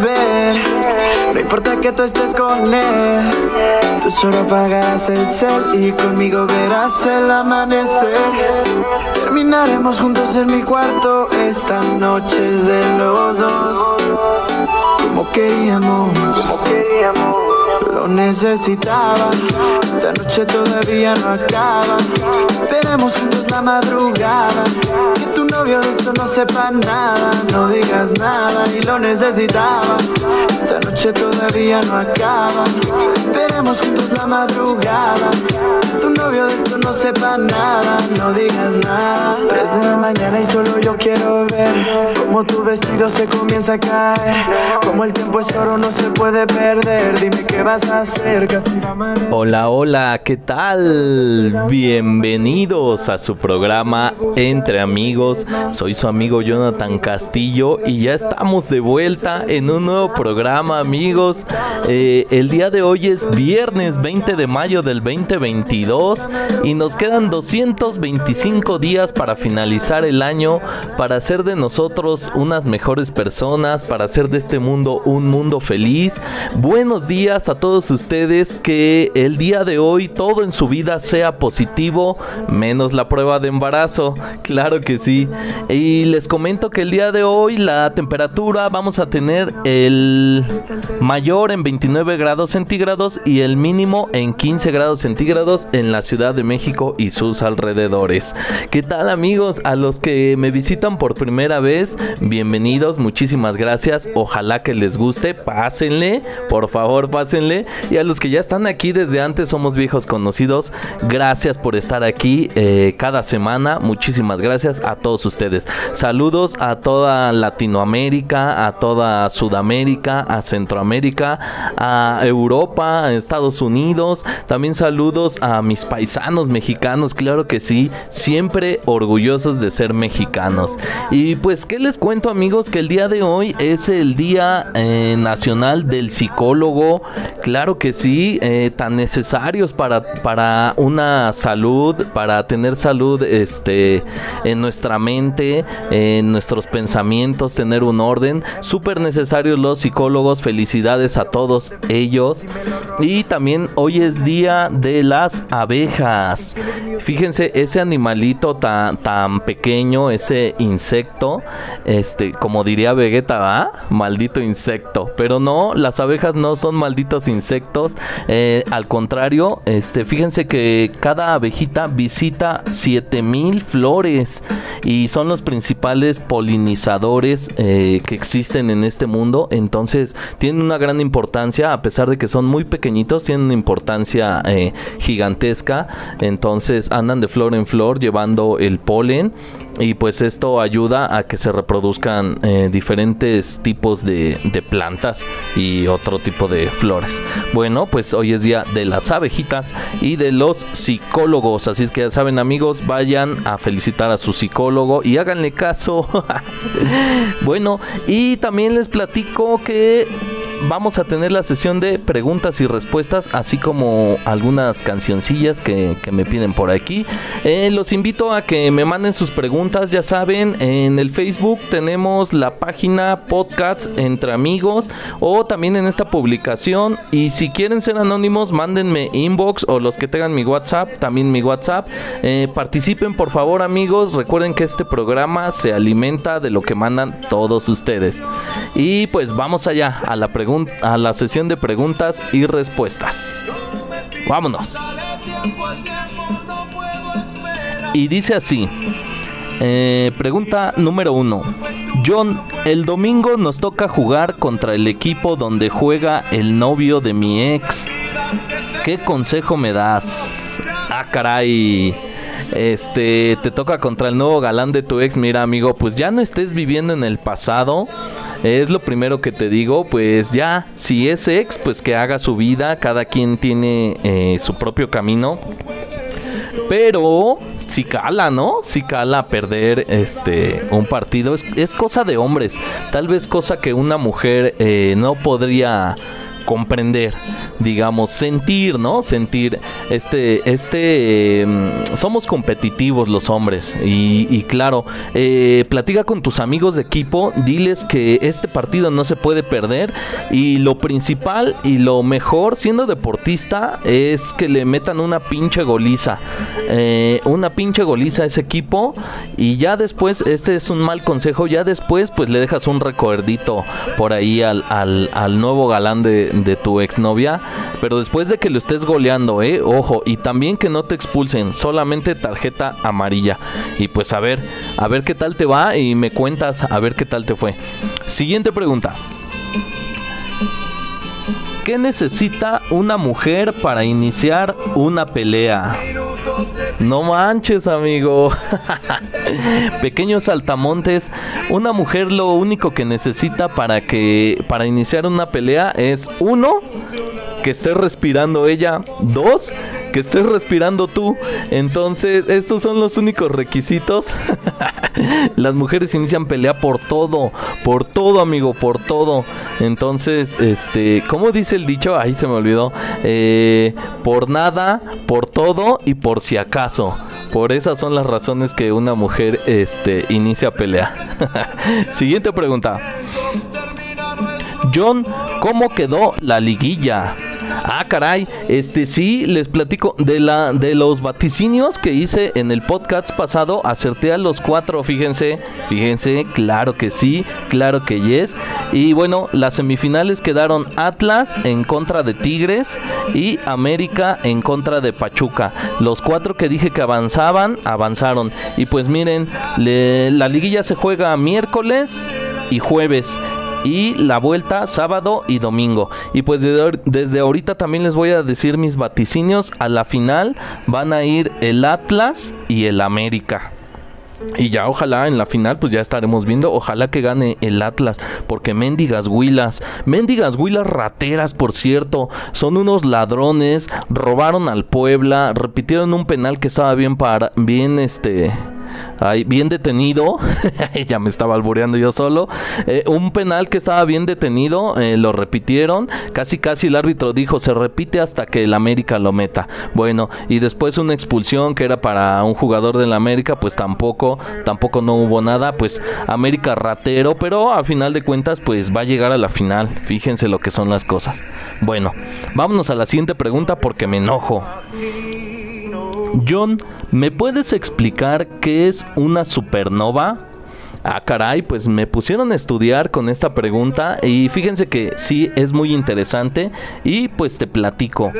No importa que tú estés con él. Tú solo apagarás el cel y conmigo verás el amanecer. Terminaremos juntos en mi cuarto. Esta noche de los dos. Como queríamos, como queríamos. Lo necesitaba. Esta noche todavía no acaba. Veremos juntos la madrugada. Que tu novio no sepa nada. No digas nada y lo necesitaba. Esta noche todavía no acaba. Veremos juntos la madrugada. Tu novio de esto no sepa nada. No digas nada. Tres de la mañana y solo yo quiero ver cómo tu vestido se comienza a caer. Como el tiempo es oro, no se puede perder. Dime qué vas a hacer. Casi. Hola, hola, ¿qué tal? Bienvenidos a su programa Entre Amigos. Soy su amigo Jonathan Castillo y ya estamos de vuelta en un nuevo programa, amigos. Eh, el día de hoy es viernes 20 de mayo del 2022 y nos quedan 225 días para finalizar el año, para hacer de nosotros unas mejores personas, para hacer de este mundo un mundo feliz. Buenos días a todos ustedes, que el día de hoy todo en su vida sea positivo, menos la prueba de embarazo, claro que sí. Y les comento que el día de hoy la temperatura vamos a tener el mayor en 29 grados centígrados y el mínimo en 15 grados centígrados en la Ciudad de México y sus alrededores. ¿Qué tal amigos? A los que me visitan por primera vez, bienvenidos, muchísimas gracias. Ojalá que les guste, pásenle, por favor, pásenle. Y a los que ya están aquí desde antes, somos viejos conocidos, gracias por estar aquí eh, cada semana. Muchísimas gracias a todos ustedes. Saludos a toda Latinoamérica, a toda Sudamérica, a Centroamérica, a Europa, a Estados Unidos. También saludos a mis paisanos mexicanos, claro que sí, siempre orgullosos de ser mexicanos. Y pues, ¿qué les cuento amigos? Que el día de hoy es el Día eh, Nacional del Psicólogo, claro que sí, eh, tan necesarios para, para una salud, para tener salud este, en nuestra mente, en nuestros pensamientos, tener un orden, súper necesarios los psicólogos, felicidades a todos ellos. Y también hoy es Día de las Abejas. Fíjense, ese animalito tan, tan pequeño, ese insecto, este, como diría Vegeta, ¿va? Maldito insecto. Pero no, las abejas no son malditos insectos. eh, al contrario, este, fíjense que cada abejita visita 7000 flores y son los principales polinizadores eh, que existen en este mundo. Entonces, tienen una gran importancia, a pesar de que son muy pequeñitos, tienen una importancia eh, gigantesca. Entonces, andan de flor en flor llevando el polen y pues esto ayuda a que se reproduzcan eh, diferentes tipos de, de plantas y otro tipo de flores. Bueno, pues hoy es día de las abejitas y de los psicólogos, así es que ya saben amigos, vayan a felicitar a su psicólogo y háganle caso. bueno, y también les platico que vamos a tener la sesión de preguntas y respuestas, así como algunas cancioncillas que, me piden por aquí. Eh, los invito a que me manden sus preguntas, ya saben, en el Facebook tenemos la página Podcast entre amigos o también en esta publicación. Y si quieren ser anónimos, mándenme inbox o los que tengan mi WhatsApp, también mi WhatsApp. Eh, participen por favor amigos, recuerden que este programa se alimenta de lo que mandan todos ustedes. Y pues vamos allá a la pregunta a la sesión de preguntas y respuestas. Vámonos. Y dice así. Eh, pregunta número uno. John, el domingo nos toca jugar contra el equipo donde juega el novio de mi ex. ¿Qué consejo me das? Ah, caray. Este, te toca contra el nuevo galán de tu ex. Mira, amigo, pues ya no estés viviendo en el pasado. Es lo primero que te digo, pues ya, si es ex, pues que haga su vida, cada quien tiene eh, su propio camino. Pero si cala, ¿no? Si cala perder este un partido. Es, es cosa de hombres. Tal vez cosa que una mujer eh, no podría comprender, digamos, sentir, ¿no? Sentir este, este, mm, somos competitivos los hombres. Y, claro, eh, platica con tus amigos de equipo, diles que este partido no se puede perder. Y lo principal y lo mejor siendo deportista es que le metan una pinche goliza, eh, una pinche goliza a ese equipo y ya después, este es un mal consejo, ya después pues le dejas un recuerdito por ahí al, al, al nuevo galán de, de tu exnovia, pero después de que lo estés goleando, eh, ojo, y también que no te expulsen, solamente tarjeta amarilla. Y pues a ver, a ver qué tal te va y me cuentas a ver qué tal te fue. Siguiente pregunta. ¿Qué necesita una mujer para iniciar una pelea? No manches, amigo. Pequeños saltamontes, una mujer lo único que necesita para que para iniciar una pelea es uno que esté respirando ella, dos que estés respirando tú. Entonces, estos son los únicos requisitos. Las mujeres inician pelea por todo, por todo, amigo, por todo. Entonces, este, ¿cómo dice el dicho? Ahí se me olvidó. Eh, por nada, por todo y por si acaso. Por esas son las razones que una mujer este, inicia pelea. Siguiente pregunta. John, ¿cómo quedó la liguilla? Ah, caray, este sí, les platico de la de los vaticinios que hice en el podcast pasado, acerté a los cuatro, fíjense, fíjense, claro que sí, claro que yes. Y bueno, las semifinales quedaron Atlas en contra de Tigres y América en contra de Pachuca. Los cuatro que dije que avanzaban, avanzaron. Y pues miren, la liguilla se juega miércoles y jueves y la vuelta sábado y domingo. Y pues desde, ahorita también les voy a decir mis vaticinios. A la final van a ir el Atlas y el América. Y ya ojalá en la final pues ya estaremos viendo, ojalá que gane el Atlas, porque mendigas huilas, mendigas huilas rateras por cierto, son unos ladrones, robaron al Puebla, repitieron un penal que estaba bien para, bien este, bien detenido, ya me estaba albureando yo solo, eh, un penal que estaba bien detenido, eh, lo repitieron, casi casi el árbitro dijo se repite hasta que el América lo meta. Bueno, y después una expulsión que era para un jugador del América, pues tampoco, tampoco no hubo nada, pues América ratero, pero a final de cuentas pues va a llegar a la final, fíjense lo que son las cosas. Bueno, vámonos a la siguiente pregunta porque me enojo. John, ¿me puedes explicar qué es una supernova? Ah, caray, pues me pusieron a estudiar con esta pregunta y fíjense que sí es muy interesante y pues te platico.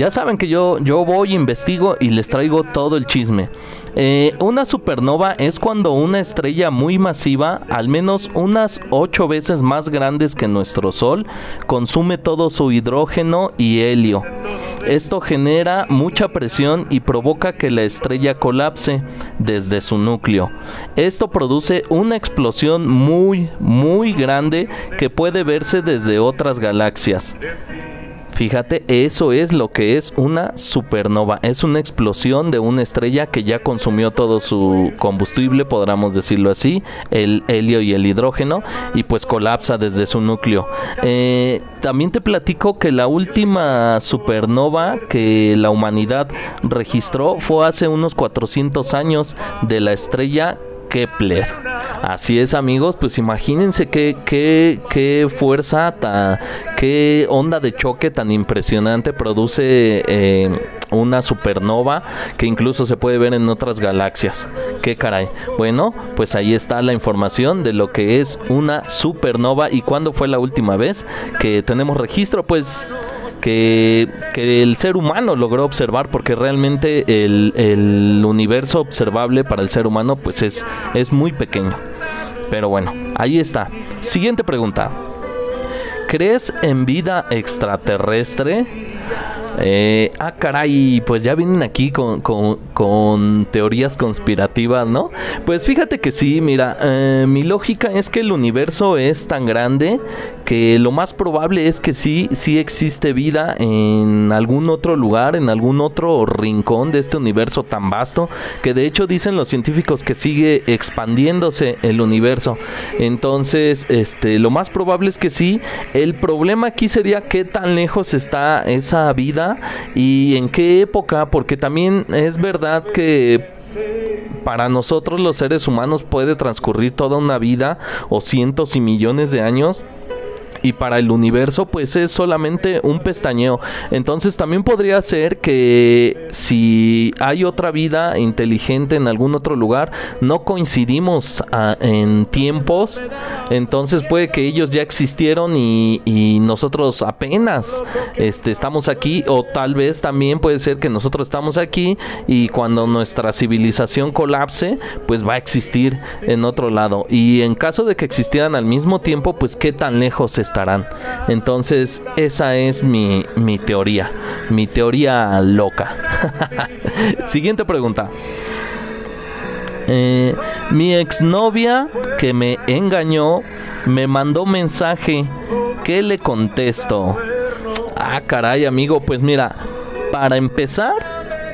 Ya saben que yo, yo voy, investigo y les traigo todo el chisme. Eh, una supernova es cuando una estrella muy masiva, al menos unas 8 veces más grandes que nuestro Sol, consume todo su hidrógeno y helio. Esto genera mucha presión y provoca que la estrella colapse desde su núcleo. Esto produce una explosión muy, muy grande que puede verse desde otras galaxias. Fíjate, eso es lo que es una supernova. Es una explosión de una estrella que ya consumió todo su combustible, podríamos decirlo así, el helio y el hidrógeno, y pues colapsa desde su núcleo. Eh, también te platico que la última supernova que la humanidad registró fue hace unos 400 años de la estrella Kepler. Así es amigos, pues imagínense qué, qué, qué fuerza, qué onda de choque tan impresionante produce eh, una supernova que incluso se puede ver en otras galaxias. Qué caray. Bueno, pues ahí está la información de lo que es una supernova y cuándo fue la última vez que tenemos registro, pues que, el ser humano logró observar porque realmente el, el, universo observable para el ser humano pues es, es muy pequeño. Pero bueno, ahí está. Siguiente pregunta. ¿Crees en vida extraterrestre? Eh, ah, caray, pues ya vienen aquí con, con, teorías conspirativas, ¿no? Pues fíjate que sí, mira, eh, mi lógica es que el universo es tan grande que lo más probable es que sí, sí existe vida en algún otro lugar, en algún otro rincón de este universo tan vasto, que de hecho dicen los científicos que sigue expandiéndose el universo. Entonces, este, lo más probable es que sí. El problema aquí sería qué tan lejos está esa vida y en qué época, porque también es verdad que para nosotros los seres humanos puede transcurrir toda una vida o cientos y millones de años y para el universo pues es solamente un pestañeo. Entonces también podría ser que si hay otra vida inteligente en algún otro lugar, no coincidimos ah, en tiempos, entonces puede que ellos ya existieron y, nosotros apenas este, estamos aquí o tal vez también puede ser que nosotros estamos aquí y cuando nuestra civilización colapse pues va a existir en otro lado y en caso de que existieran al mismo tiempo pues qué tan lejos Entonces, esa es mi, mi teoría, mi teoría loca. Siguiente pregunta. Eh, mi exnovia que me engañó me mandó mensaje. ¿Qué le contesto? Ah, caray, amigo, pues mira, para empezar,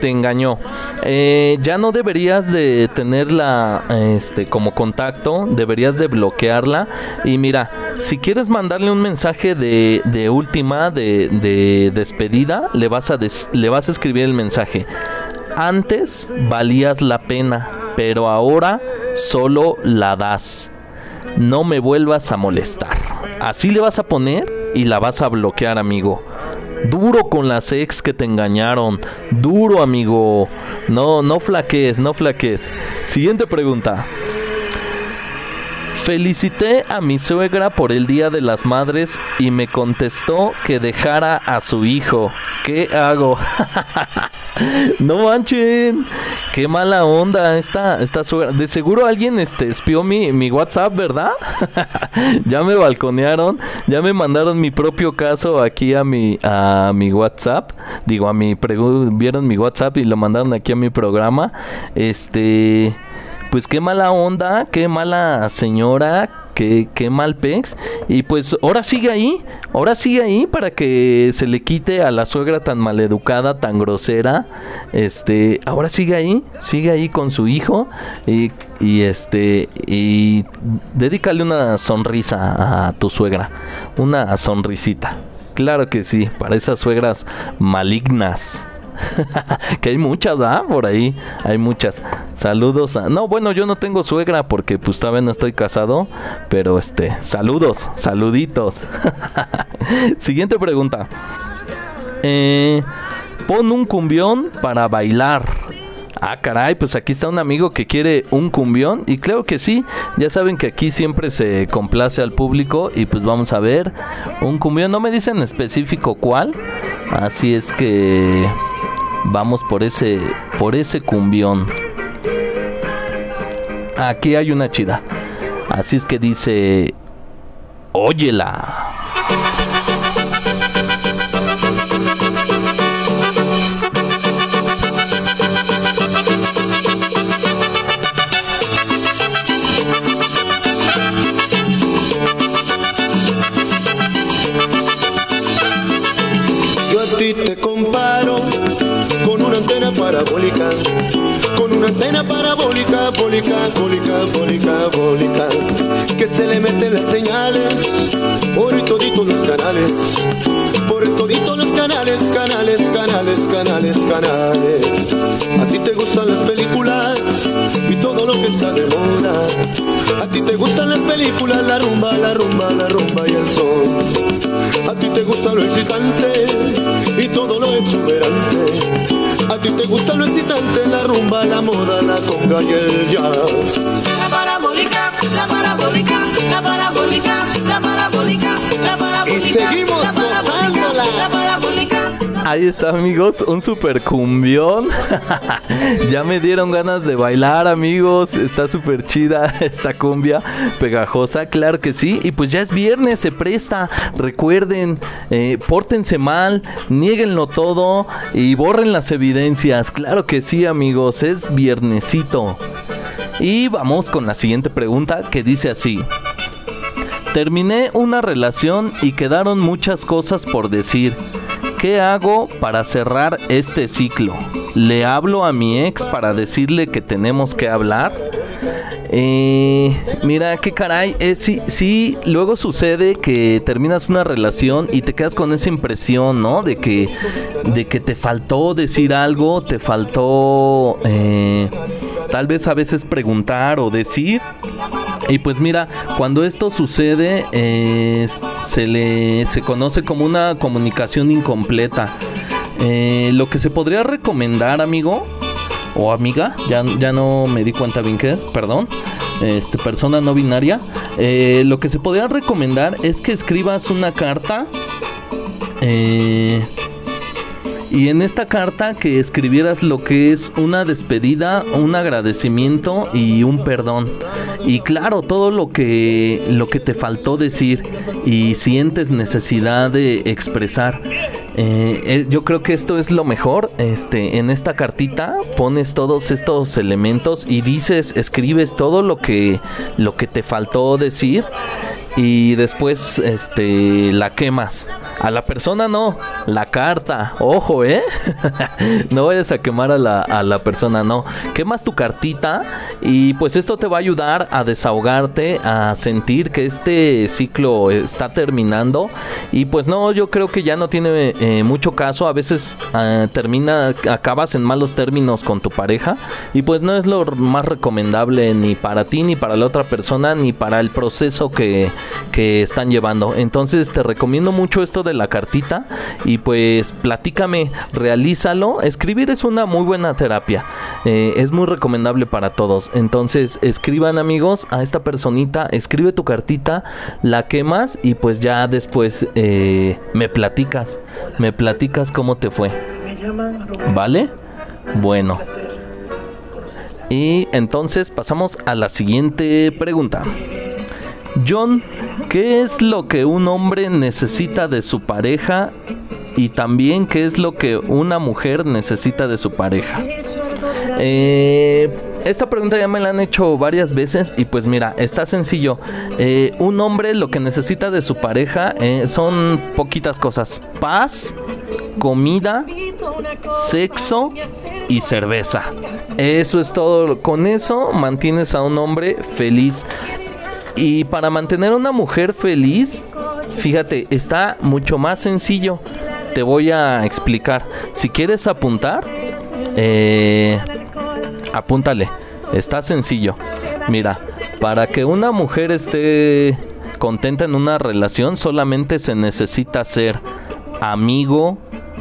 te engañó. Eh, ya no deberías de tenerla este, como contacto, deberías de bloquearla. Y mira, si quieres mandarle un mensaje de, última, de, de, despedida, le vas, a le vas a escribir el mensaje. Antes valías la pena, pero ahora solo la das. No me vuelvas a molestar. Así le vas a poner y la vas a bloquear, amigo. Duro con las ex que te engañaron. Duro, amigo. No, no flaquees, no flaquees. Siguiente pregunta. Felicité a mi suegra por el Día de las Madres y me contestó que dejara a su hijo. ¿Qué hago? no manchen. Qué mala onda esta, esta suegra. De seguro alguien este, espió mi, mi WhatsApp, ¿verdad? ya me balconearon. Ya me mandaron mi propio caso aquí a mi, a mi WhatsApp. Digo, a mi... Vieron mi WhatsApp y lo mandaron aquí a mi programa. Este pues qué mala onda, qué mala señora, qué, qué mal pex. Y pues ahora sigue ahí, ahora sigue ahí para que se le quite a la suegra tan maleducada, tan grosera. Este, ahora sigue ahí, sigue ahí con su hijo y, y este, y dedícale una sonrisa a tu suegra, una sonrisita. Claro que sí, para esas suegras malignas. que hay muchas, ¿ah? Por ahí hay muchas. Saludos a... No, bueno, yo no tengo suegra porque pues todavía no estoy casado, pero este, saludos, saluditos. Siguiente pregunta. Eh, pon un cumbión para bailar. Ah, caray, pues aquí está un amigo que quiere un cumbión y creo que sí, ya saben que aquí siempre se complace al público y pues vamos a ver un cumbión, no me dicen específico cuál, así es que vamos por ese por ese cumbión. Aquí hay una chida. Así es que dice, óyela. Con una antena parabólica, bólica, bólica, bólica, bólica, que se le meten las señales por toditos los canales, canales, canales, canales, canales, canales. A ti te gustan las películas y todo lo que está de moda. A ti te gustan las películas, la rumba, la rumba, la rumba y el sol. A ti te gusta lo excitante y todo lo exuberante. A ti te gusta lo excitante, la rumba, la moda, la conga y el jazz. La parabólica, la parabólica, la parabólica, la parabólica, la parabólica. Y seguimos Ahí está, amigos, un super cumbión. ya me dieron ganas de bailar, amigos. Está súper chida esta cumbia pegajosa, claro que sí. Y pues ya es viernes, se presta. Recuerden, eh, pórtense mal, nieguenlo todo y borren las evidencias. Claro que sí, amigos, es viernesito. Y vamos con la siguiente pregunta que dice así. Terminé una relación y quedaron muchas cosas por decir. ¿Qué hago para cerrar este ciclo? ¿Le hablo a mi ex para decirle que tenemos que hablar? Eh, mira, qué caray, es sí, sí, luego sucede que terminas una relación y te quedas con esa impresión, ¿no? De que, de que te faltó decir algo, te faltó eh, tal vez a veces preguntar o decir. Y pues mira, cuando esto sucede, eh, se le se conoce como una comunicación incompleta. Eh, lo que se podría recomendar, amigo o amiga, ya, ya no me di cuenta bien qué es, perdón, este persona no binaria, eh, lo que se podría recomendar es que escribas una carta. Eh, y en esta carta que escribieras lo que es una despedida, un agradecimiento y un perdón. Y claro, todo lo que lo que te faltó decir y sientes necesidad de expresar. Eh, eh, yo creo que esto es lo mejor. Este, en esta cartita pones todos estos elementos y dices, escribes todo lo que lo que te faltó decir y después este la quemas. A la persona no, la carta. Ojo, ¿eh? no vayas a quemar a la, a la persona, no. Quemas tu cartita y pues esto te va a ayudar a desahogarte, a sentir que este ciclo está terminando. Y pues no, yo creo que ya no tiene eh, mucho caso. A veces uh, termina, acabas en malos términos con tu pareja y pues no es lo más recomendable ni para ti, ni para la otra persona, ni para el proceso que, que están llevando. Entonces te recomiendo mucho esto de la cartita y pues platícame, realízalo. Escribir es una muy buena terapia, eh, es muy recomendable para todos. Entonces escriban amigos a esta personita, escribe tu cartita, la quemas y pues ya después eh, me platicas, me platicas cómo te fue. ¿Vale? Bueno. Y entonces pasamos a la siguiente pregunta. John, ¿qué es lo que un hombre necesita de su pareja y también qué es lo que una mujer necesita de su pareja? Eh, esta pregunta ya me la han hecho varias veces y pues mira, está sencillo. Eh, un hombre lo que necesita de su pareja eh, son poquitas cosas. Paz, comida, sexo y cerveza. Eso es todo. Con eso mantienes a un hombre feliz. Y para mantener a una mujer feliz, fíjate, está mucho más sencillo. Te voy a explicar. Si quieres apuntar, eh, apúntale. Está sencillo. Mira, para que una mujer esté contenta en una relación, solamente se necesita ser amigo,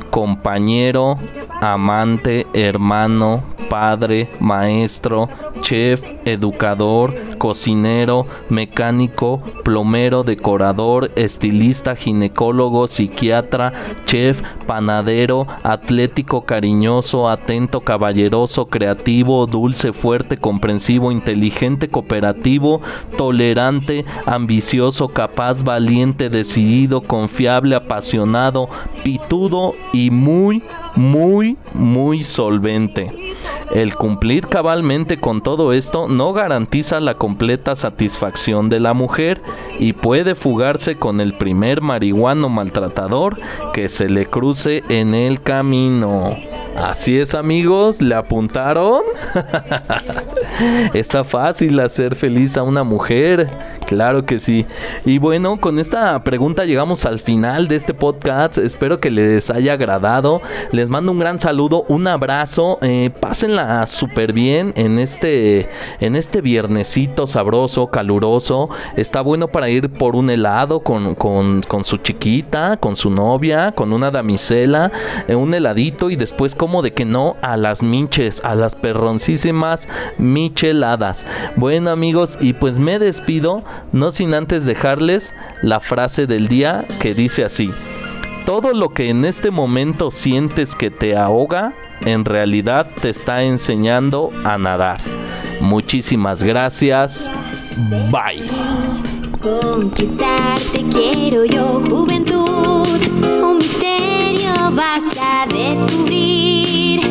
compañero, amante, hermano, padre, maestro, chef, educador, cocinero, mecánico, plomero, decorador, estilista, ginecólogo, psiquiatra, chef, panadero, atlético, cariñoso, atento, caballeroso, creativo, dulce, fuerte, comprensivo, inteligente, cooperativo, tolerante, ambicioso, capaz, valiente, decidido, confiable, apasionado, pitudo y muy, muy, muy solvente. El cumplir cabalmente con todo esto no garantiza la completa satisfacción de la mujer y puede fugarse con el primer marihuano maltratador que se le cruce en el camino. Así es amigos, ¿le apuntaron? Está fácil hacer feliz a una mujer. Claro que sí. Y bueno, con esta pregunta llegamos al final de este podcast. Espero que les haya agradado. Les mando un gran saludo, un abrazo. Eh, pásenla súper bien en este, en este viernesito sabroso, caluroso. Está bueno para ir por un helado con, con, con su chiquita, con su novia, con una damisela, eh, un heladito y después como de que no a las minches, a las perroncísimas micheladas. Bueno amigos, y pues me despido no sin antes dejarles la frase del día que dice así. Todo lo que en este momento sientes que te ahoga, en realidad te está enseñando a nadar. Muchísimas gracias. Bye. Conquistarte quiero yo, juventud. Un misterio vas a descubrir.